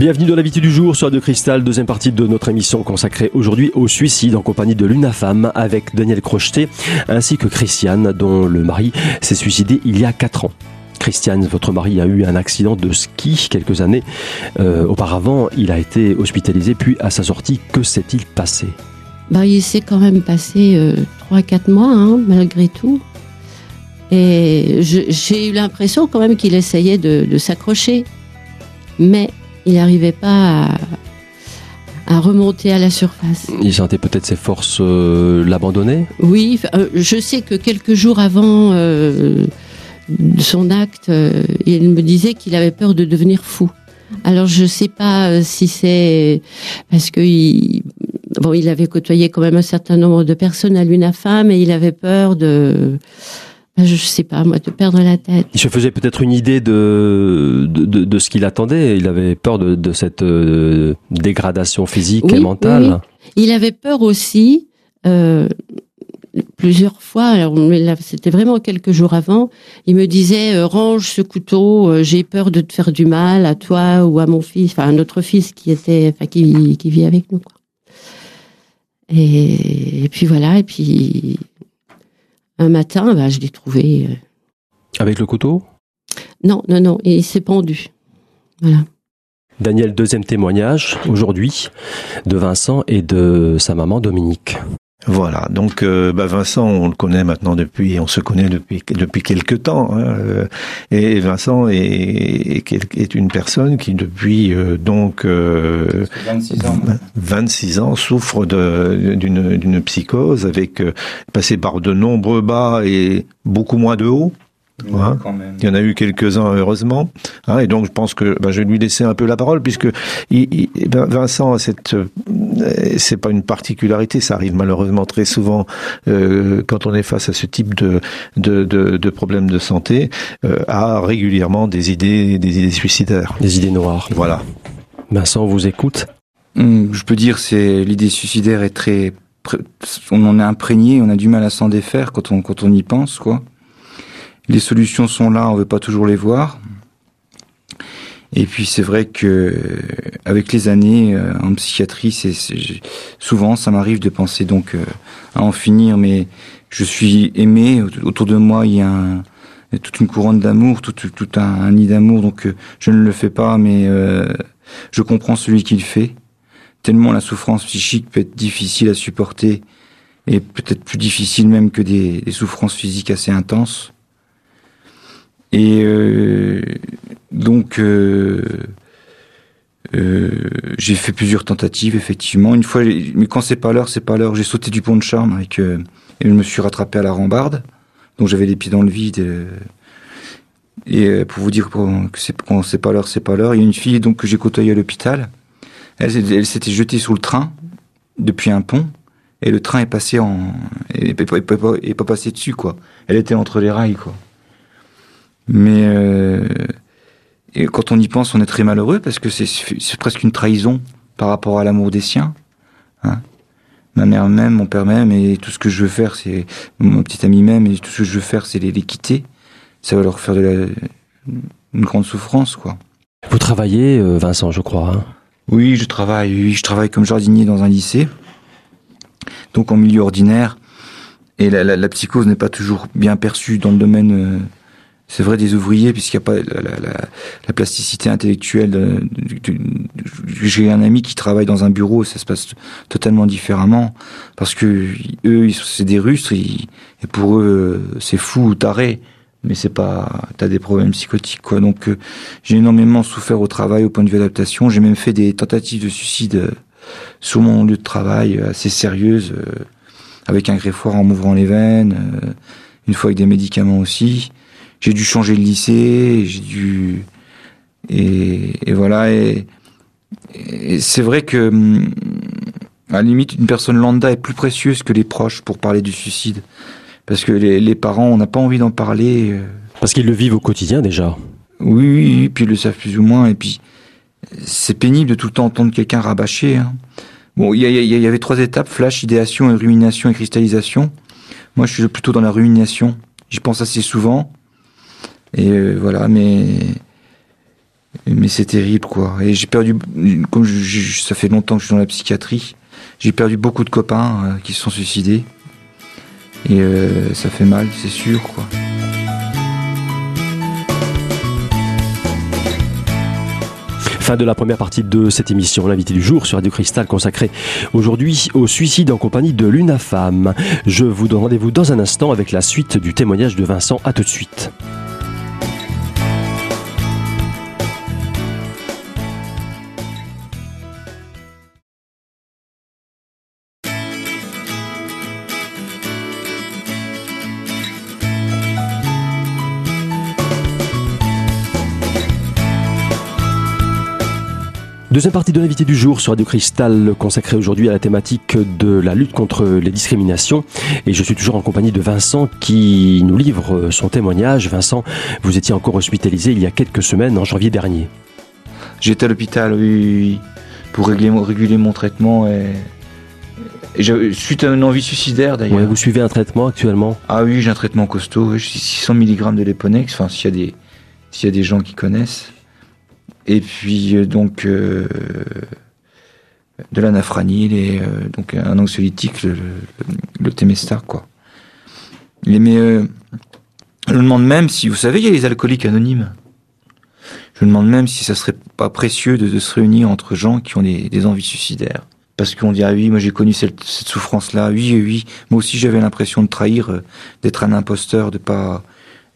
Bienvenue dans l'invité du jour sur de Cristal, deuxième partie de notre émission consacrée aujourd'hui au suicide en compagnie de l'UNAFAM avec Daniel Crocheté ainsi que Christiane dont le mari s'est suicidé il y a 4 ans. Christiane, votre mari a eu un accident de ski quelques années euh, auparavant. Il a été hospitalisé, puis à sa sortie, que s'est-il passé? Bah, Il s'est quand même passé euh, 3-4 mois, hein, malgré tout. Et j'ai eu l'impression quand même qu'il essayait de, de s'accrocher. Mais il n'arrivait pas à, à, remonter à la surface. Il sentait peut-être ses forces euh, l'abandonner Oui, euh, je sais que quelques jours avant euh, son acte, euh, il me disait qu'il avait peur de devenir fou. Alors je ne sais pas si c'est parce que il, bon, il avait côtoyé quand même un certain nombre de personnes à l'UNAFAM et il avait peur de je sais pas, moi, de perdre la tête. Il se faisait peut-être une idée de, de, de, de ce qu'il attendait. Il avait peur de, de cette euh, dégradation physique oui, et mentale. Oui. Il avait peur aussi, euh, plusieurs fois, c'était vraiment quelques jours avant, il me disait euh, range ce couteau, j'ai peur de te faire du mal à toi ou à mon fils, enfin à notre fils qui était, enfin qui, qui vit avec nous. Quoi. Et, et puis voilà, et puis un matin, bah, je l'ai trouvé. Euh... Avec le couteau? Non, non, non, il s'est pendu. Voilà. Daniel, deuxième témoignage aujourd'hui de Vincent et de sa maman Dominique. Voilà, donc euh, bah Vincent, on le connaît maintenant depuis, on se connaît depuis depuis quelques temps, hein, euh, et Vincent est, est, est une personne qui depuis euh, donc 26 ans, 26 ans souffre d'une d'une psychose avec passé par de nombreux bas et beaucoup moins de hauts. Hein il y en a eu quelques-uns heureusement, hein, et donc je pense que ben, je vais lui laisser un peu la parole puisque il, il, ben Vincent, cette c'est pas une particularité, ça arrive malheureusement très souvent euh, quand on est face à ce type de de, de, de problèmes de santé, euh, a régulièrement des idées des idées suicidaires, des idées noires. Voilà. Vincent vous écoute. Hum, je peux dire c'est l'idée suicidaire est très on en est imprégné, on a du mal à s'en défaire quand on quand on y pense quoi les solutions sont là, on veut pas toujours les voir. Et puis c'est vrai que avec les années euh, en psychiatrie, c'est souvent ça m'arrive de penser donc euh, à en finir, mais je suis aimé autour de moi, il y a toute une couronne d'amour, tout, un, nid d'amour, donc euh, je ne le fais pas, mais euh, je comprends celui qui le fait. Tellement la souffrance psychique peut être difficile à supporter et peut-être plus difficile même que des souffrances physiques assez intenses. Et euh, donc, euh, euh, j'ai fait plusieurs tentatives, effectivement. Une fois, mais quand c'est pas l'heure, c'est pas l'heure. J'ai sauté du pont de charme avec, et je me suis rattrapé à la rambarde. Donc j'avais les pieds dans le vide. Et, pour vous dire que quand c'est pas l'heure, c'est pas l'heure. Il y a une fille donc que j'ai côtoyée à l'hôpital. Elle, elle s'était jetée sous le train depuis un pont et le train est passé en est pas passé dessus quoi. Elle était entre les rails quoi. Mais euh, et quand on y pense, on est très malheureux parce que c'est presque une trahison par rapport à l'amour des siens. Hein Ma mère m'aime, mon père m'aime, et tout ce que je veux faire, c'est mon petit ami m'aime, et tout ce que je veux faire, c'est les, les, quitter. Ça va leur faire de la, une grande souffrance, quoi. Vous travaillez, euh, Vincent, je crois. Hein oui, je travaille. Oui, je travaille comme jardinier dans un lycée, donc en milieu ordinaire. Et la, la, la psychose n'est pas toujours bien perçue dans le domaine. Euh, c'est vrai des ouvriers puisqu'il n'y a pas la, la, la, la, plasticité intellectuelle. J'ai un ami qui travaille dans un bureau, ça se passe totalement différemment parce que eux, c'est des Russes et, et pour eux, c'est fou ou taré. Mais c'est pas, t'as des problèmes psychotiques quoi. Donc euh, j'ai énormément souffert au travail au point de vue adaptation. J'ai même fait des tentatives de suicide euh, sur mon lieu de travail euh, assez sérieuses, avec un greffoir en m'ouvrant les veines, une fois avec des médicaments aussi j'ai dû changer de lycée, j'ai dû et, et, voilà et, et c'est vrai que hum, à la limite une personne lambda est plus précieuse que les proches pour parler du suicide. Parce que les, les parents on n'a pas envie d'en parler euh. parce qu'ils le vivent au quotidien déjà. Oui, oui puis ils le savent plus ou moins et puis c'est pénible de tout le temps entendre quelqu'un rabâcher hein. bon il y, y, y, avait trois étapes flash idéation rumination et cristallisation. Moi je suis plutôt dans la rumination. J'y pense assez souvent et euh, voilà, mais Mais c'est terrible, quoi. Et j'ai perdu, comme ça fait longtemps que je suis dans la psychiatrie, j'ai perdu beaucoup de copains euh, qui se sont suicidés. Et euh, ça fait mal, c'est sûr, quoi. Fin de la première partie de cette émission, l'invité du jour sur Radio Cristal consacré aujourd'hui au suicide en compagnie de l'UNAFAM. Je vous donne rendez-vous dans un instant avec la suite du témoignage de Vincent. À tout de suite. Deuxième partie de l'invité du jour sur Radio Cristal, consacrée aujourd'hui à la thématique de la lutte contre les discriminations. Et je suis toujours en compagnie de Vincent qui nous livre son témoignage. Vincent, vous étiez encore hospitalisé il y a quelques semaines, en janvier dernier. J'étais à l'hôpital, oui, pour réguler mon traitement et, suite à une envie suicidaire d'ailleurs. vous suivez un traitement actuellement? Ah oui, j'ai un traitement costaud, 600 mg de Leponex, enfin s'il y, s'il y a des gens qui connaissent. Et puis euh, donc euh, de l'anafranil et euh, donc un anxiolytique, le, le, Temestar, quoi. mais je me demande même si, vous savez, il y a les alcooliques anonymes. Je me demande même si ça serait pas précieux de, se réunir entre gens qui ont des, envies suicidaires. Parce qu'on dit, ah oui, moi j'ai connu cette, souffrance-là, oui, oui, moi aussi j'avais l'impression de trahir, d'être un imposteur, de pas,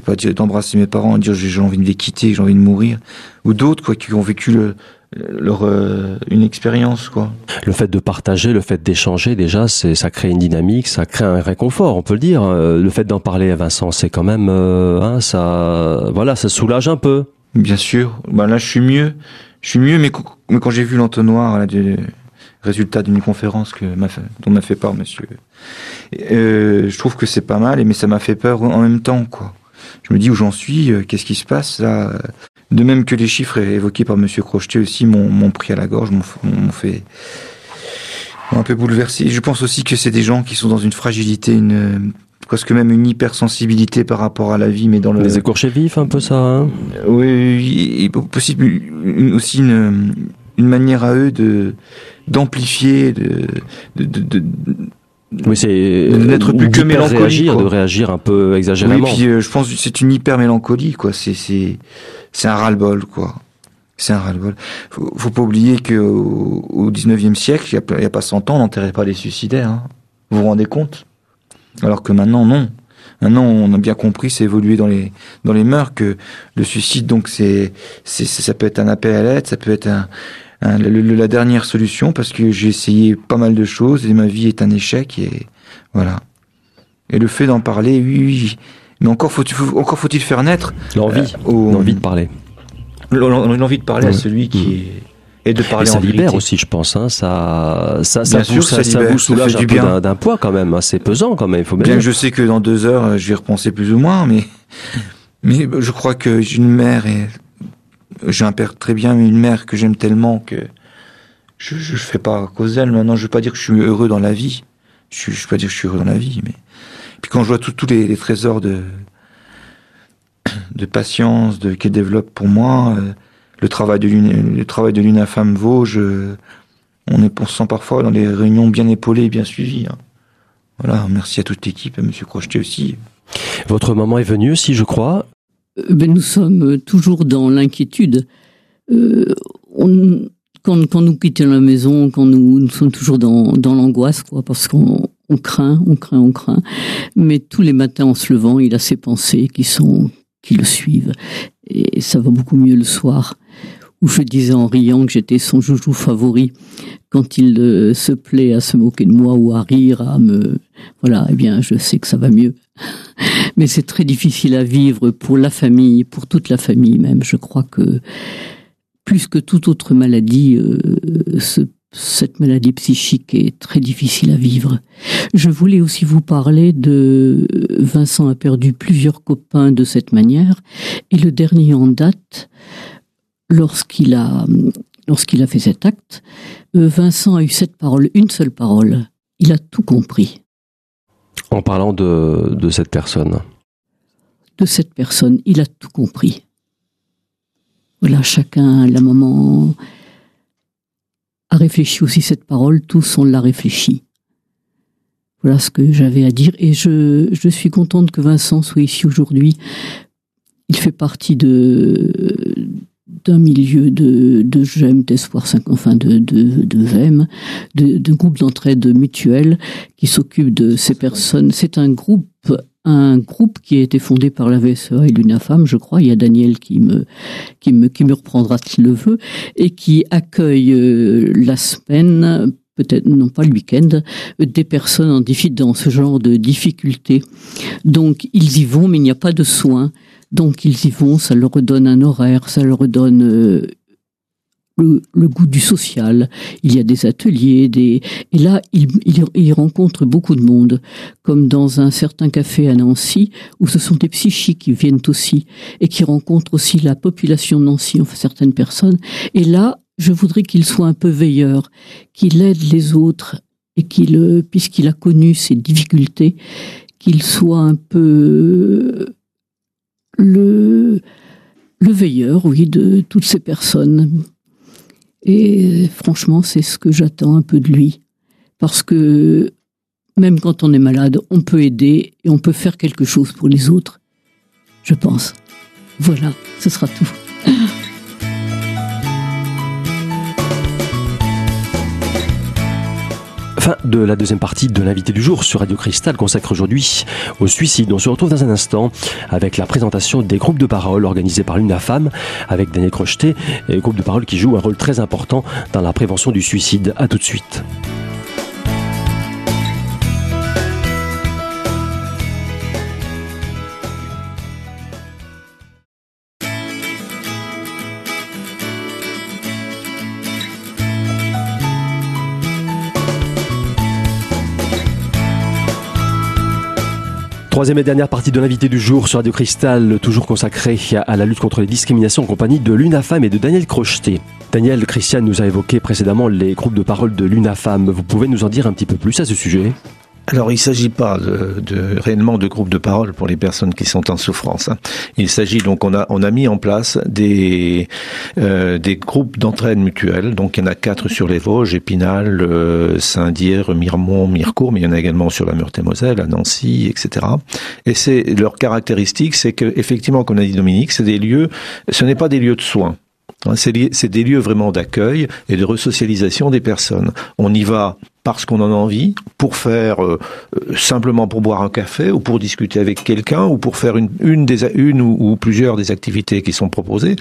pas d'embrasser mes parents et dire j'ai envie de les quitter, j'ai envie de mourir, ou d'autres quoi qui ont vécu le, leur euh, une expérience quoi. Le fait de partager, le fait d'échanger déjà, c'est ça crée une dynamique, ça crée un réconfort, on peut le dire. Euh, le fait d'en parler à Vincent, c'est quand même euh, hein, ça voilà, ça soulage un peu. Bien sûr. Ben là je suis mieux. Je suis mieux mais, mais quand j'ai vu l'entonnoir du résultat d'une conférence que dont m'a fait part monsieur je trouve que c'est pas mal mais ça m'a fait peur en même temps quoi je me dis où j'en suis, euh, qu'est-ce qui se passe là De même que les chiffres évoqués par Monsieur Crocheté aussi m'ont pris à la gorge, m'ont fait un peu bouleversé. Je pense aussi que c'est des gens qui sont dans une fragilité, une presque même une hypersensibilité par rapport à la vie, mais dans le... Les écorchés vifs, un peu ça. Hein oui, possible aussi une, une manière à eux de d'amplifier, de, de, de, oui, c'est d'être plus que mélancolique, réagir, de réagir un peu exagérément. Oui, puis euh, je pense que c'est une hyper mélancolie, quoi. C'est c'est c'est un ras-le-bol, quoi. C'est un ras-le-bol. Faut, faut pas oublier que au, 19e siècle, il y, a, pas 100 ans, on n'enterrait pas les suicidaires. Hein. Vous vous rendez compte? Alors que maintenant, non. Maintenant, on a bien compris, c'est évolué dans les dans les mœurs que le suicide, donc c'est c'est ça peut être un appel à l'aide, ça peut être un Hein, la dernière solution parce que j'ai essayé pas mal de choses et ma vie est un échec et voilà. Et le fait d'en parler, oui, oui, mais encore faut-il encore faut-il faire naître l'envie, euh, l'envie de parler, l'envie de parler à celui qui est et de parler et ça libère aussi, je pense. Hein, ça, ça, ça, vous, ça, soulage un peu d'un poids quand même. Hein, c'est pesant quand même. Il faut bien. que je sais que dans deux heures, je vais repenser plus ou moins, mais mais je crois que j'ai une mère et j'ai un père très bien, une mère que j'aime tellement que je ne fais pas à cause d'elle. Maintenant, je veux pas dire que je suis heureux dans la vie. Je ne veux pas dire que je suis heureux dans la vie, mais puis quand je vois tous les, trésors de de patience de qu'elle développe pour moi, euh, le travail de le travail de l'UNAFAM Vosges, on est pour parfois dans les réunions bien épaulées et bien suivies. Hein. Voilà, merci à toute l'équipe, à Monsieur Crocheté aussi. Votre maman est venue aussi, je crois. Euh, ben, nous sommes toujours dans l'inquiétude. Euh, quand, nous quittons la maison, quand nous, sommes toujours dans, l'angoisse, quoi, parce qu'on on craint, on craint, on craint. Mais tous les matins en se levant, il a ses pensées qui sont qui le suivent, et ça va beaucoup mieux le soir. Où je disais en riant que j'étais son joujou favori quand il euh, se plaît à se moquer de moi ou à rire, à me voilà, eh bien, je sais que ça va mieux. Mais c'est très difficile à vivre pour la famille, pour toute la famille même. Je crois que plus que toute autre maladie, euh, cette maladie psychique est très difficile à vivre. Je voulais aussi vous parler de Vincent a perdu plusieurs copains de cette manière, et le dernier en date, lorsqu'il a lorsqu'il a fait cet acte, euh, Vincent a eu cette parole, une seule parole. Il a tout compris. En parlant de, de cette personne De cette personne, il a tout compris. voilà, chacun, la maman a réfléchi aussi cette parole, tous on l'a réfléchi. Voilà ce que j'avais à dire et je, je suis contente que Vincent soit ici aujourd'hui. Il fait partie de d'un milieu de, de GEM, d'espoir, enfin de, de, de VEM, de, de groupe d'entraide mutuelle qui s'occupe de ces personnes. C'est un groupe un groupe qui a été fondé par la VSEA et l'UNAFAM, je crois. Il y a Daniel qui me, qui me, qui me reprendra s'il le veut, et qui accueille euh, la semaine peut-être non pas le week-end, des personnes en dans ce genre de difficultés. Donc ils y vont, mais il n'y a pas de soins. Donc ils y vont, ça leur redonne un horaire, ça leur redonne euh, le, goût du social. Il y a des ateliers, des et là il, il, rencontre beaucoup de monde, comme dans un certain café à Nancy où ce sont des psychiques qui viennent aussi et qui rencontrent aussi la population de Nancy, enfin certaines personnes. Et là, je voudrais qu'il soit un peu veilleur, qu'il aide les autres et qu'il, puisqu'il a connu ces difficultés, qu'il soit un peu le le veilleur, oui, de toutes ces personnes. Et franchement, c'est ce que j'attends un peu de lui. Parce que même quand on est malade, on peut aider et on peut faire quelque chose pour les autres. Je pense. Voilà, ce sera tout. Fin de la deuxième partie de l'invité du jour sur Radio Cristal consacre aujourd'hui au suicide. On se retrouve dans un instant avec la présentation des groupes de parole organisés par l'UNAFAM avec Daniel Crocheté, et groupe de parole qui joue un rôle très important dans la prévention du suicide. À tout de suite. Troisième et dernière partie de l'invité du jour sur Radio Cristal, toujours consacrée à la lutte contre les discriminations en compagnie de l'UNAFAM et de Daniel Crocheté. Daniel, Christian nous a évoqué précédemment les groupes de parole de l'UNAFAM. Vous pouvez nous en dire un petit peu plus à ce sujet? Alors, il ne s'agit pas de, de, réellement de groupes de parole pour les personnes qui sont en souffrance. Hein. Il s'agit donc, on a, mis en place des, euh, des groupes d'entraide mutuelle. Donc, il y en a quatre sur les Vosges, Épinal, euh, Saint-Dié, Miremont, Mirecourt, mais il y en a également sur la Meurthe-et-Moselle, à Nancy, etc. Et c'est leur caractéristique, c'est que effectivement, comme a dit Dominique, c'est des lieux, ce n'est pas des lieux de soins. Hein, c'est des lieux vraiment d'accueil et de resocialisation des personnes. On y va parce qu'on en a envie, pour faire euh, euh, simplement pour boire un café ou pour discuter avec quelqu'un ou pour faire une, une, ou plusieurs des activités qui sont proposées.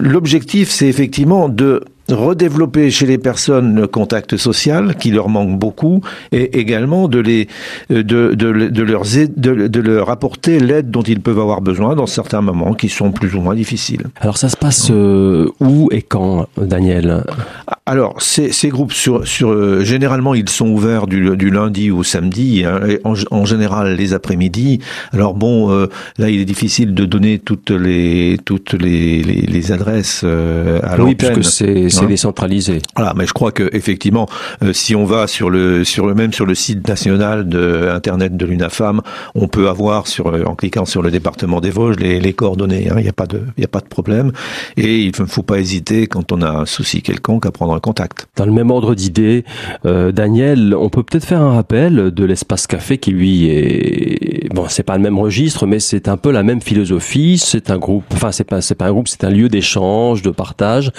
L'objectif, c'est effectivement de redévelopper chez les personnes le contact social qui leur manque beaucoup et également de les de, de, de leur de, de leur apporter l'aide dont ils peuvent avoir besoin dans certains moments qui sont plus ou moins difficiles. Alors ça se passe euh, où et quand Daniel? Alors ces, ces groupes sur sur euh, généralement ils sont ouverts du, du lundi au samedi hein, en, en, général les après-midi. Alors bon euh, là il est difficile de donner toutes les toutes les, les, les adresses à oui, puisque c'est c'est hein décentralisé. Voilà, mais je crois que effectivement, euh, si on va sur le sur le même sur le site national de internet de l'UNAFAM, on peut avoir sur euh, en cliquant sur le département des Vosges les, les coordonnées. Hein. Il n'y a pas de il a pas de problème et il ne faut pas hésiter quand on a un souci quelconque à prendre un contact. Dans le même ordre d'idée, euh, Daniel, on peut peut-être faire un rappel de l'espace café qui lui est bon, c'est pas le même registre, mais c'est un peu la même philosophie. C'est un groupe, enfin c'est pas c'est pas un groupe, c'est un lieu d'échange, de partage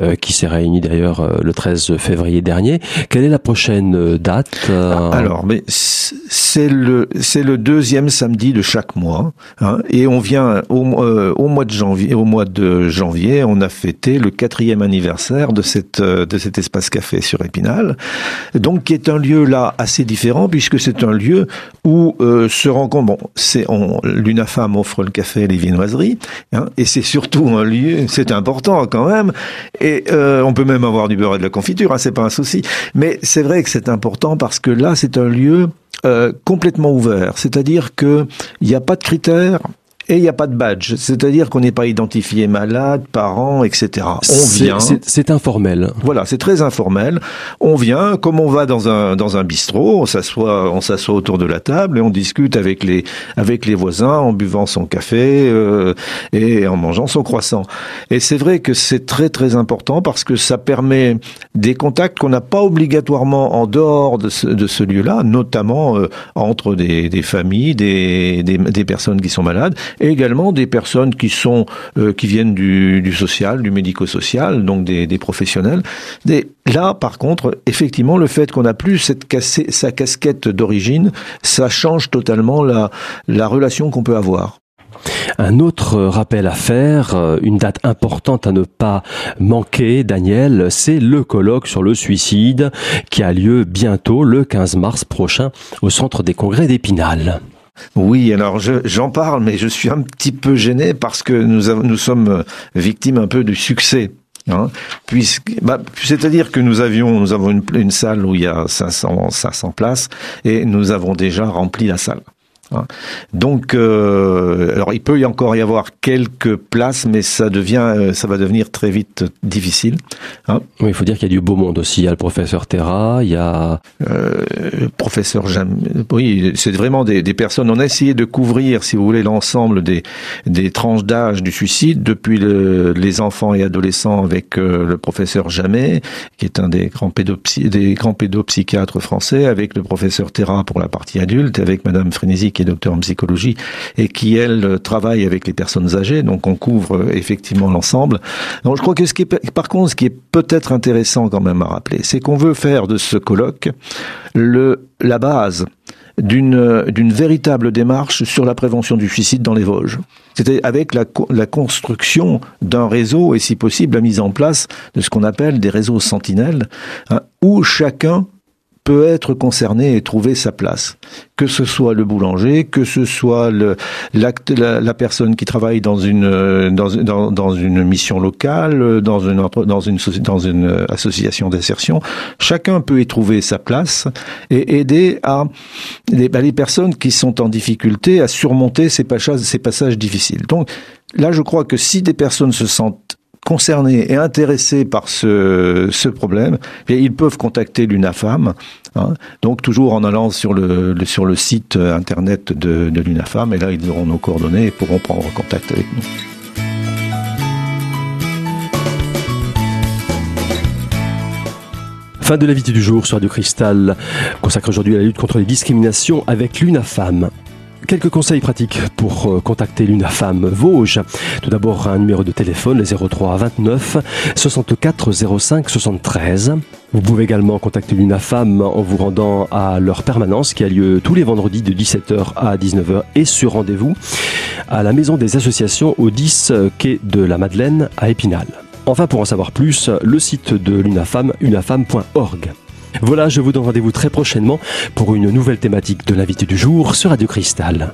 euh, qui s'est réuni d'ailleurs euh, le 13 février dernier. Quelle est la prochaine euh, date euh Alors, mais c'est le c'est le deuxième samedi de chaque mois, hein, et on vient au, au mois de janvier. Au mois de janvier, on a fêté le quatrième anniversaire de cette de cet espace café sur Épinal, donc qui est un lieu là assez différent puisque c'est un lieu où se rencontrent. Bon, c'est l'UNAFAM offre le café et les viennoiseries, hein, et c'est surtout un lieu, c'est important quand même, et euh, on peut même avoir du beurre et de la confiture, hein, c'est pas un souci. Mais c'est vrai que c'est important parce que là, c'est un lieu euh, complètement ouvert. C'est-à-dire que il n'y a pas de critères et il n'y a pas de badge, c'est-à-dire qu'on n'est pas identifié malade, parent, etc. On vient. C'est informel. Voilà, c'est très informel. On vient, comme on va dans un dans un bistrot, on s'assoit, on s'assoit autour de la table et on discute avec les avec les voisins en buvant son café euh, et en mangeant son croissant. Et c'est vrai que c'est très très important parce que ça permet des contacts qu'on n'a pas obligatoirement en dehors de ce, de ce lieu-là, notamment euh, entre des, des familles, des, des, des personnes qui sont malades et également des personnes qui sont euh, qui viennent du, du social, du médico-social, donc des, des professionnels. Des, là, par contre, effectivement, le fait qu'on n'a plus cette cassé, sa casquette d'origine, ça change totalement la, la relation qu'on peut avoir. Un autre rappel à faire, euh, une date importante à ne pas manquer, Daniel, c'est le colloque sur le suicide qui a lieu bientôt, le 15 mars prochain, au centre des congrès d'Épinal. Oui, alors j'en parle, mais je suis un petit peu gêné parce que nous, nous sommes victimes un peu du succès. Hein, puisque, bah, c'est-à-dire que nous avions, nous avons une, une, salle où il y a 500, 500 places et nous avons déjà rempli la salle. Donc, euh, alors il peut y encore y avoir quelques places, mais ça devient, euh, ça va devenir très vite difficile. Hein. Oui, il faut dire qu'il y a du beau monde aussi. Il y a le professeur Terra, il y a euh, professeur Jam. Oui, c'est vraiment des, des, personnes. On a essayé de couvrir, si vous voulez, l'ensemble des des tranches d'âge du suicide, depuis le, les enfants et adolescents avec euh, le professeur Jamais, qui est un des grands pédopsy, des grands pédopsychiatres français, avec le professeur Terra pour la partie adulte, avec Madame Frénésie qui est docteur en psychologie et qui, elle, travaille avec les personnes âgées. Donc, on couvre euh, effectivement l'ensemble. Donc, je crois que ce qui est, par contre, ce qui est peut-être intéressant quand même à rappeler, c'est qu'on veut faire de ce colloque le, la base d'une d'une véritable démarche sur la prévention du suicide dans les Vosges. C'était avec la, la construction d'un réseau et si possible la mise en place de ce qu'on appelle des réseaux sentinelles, hein, où chacun peut être concerné et trouver sa place. Que ce soit le boulanger, que ce soit le, la, la, personne qui travaille dans une, dans, dans, dans une mission locale, dans une, dans une, dans une association d'insertion, chacun peut y trouver sa place et aider à les, bah, les personnes qui sont en difficulté à surmonter ces ces passages difficiles. Donc là, je crois que si des personnes se sentent concernés et intéressés par ce, ce problème, eh ils peuvent contacter l'UNAFAM. Hein, donc toujours en allant sur le, sur le site internet de, de l'UNAFAM, et là ils auront nos coordonnées et pourront prendre contact avec nous. Fin de l'invité du jour sur Radio Cristal, consacré aujourd'hui à la lutte contre les discriminations avec l'UNAFAM. Quelques conseils pratiques pour euh, contacter l'UNAFAM Vosges. Tout d'abord, un numéro de téléphone, le 03 29 64 05 73. Vous pouvez également contacter l'UNAFAM en vous rendant à leur permanence qui a lieu tous les vendredis de 17h à 19h et sur rendez-vous à la Maison des Associations au 10 quai de la Madeleine à Épinal. Enfin, pour en savoir plus, le site de l'UNAFAM, unafam.org. Voilà, je vous donne rendez-vous très prochainement pour une nouvelle thématique de l'invité du jour sur Radio Cristal.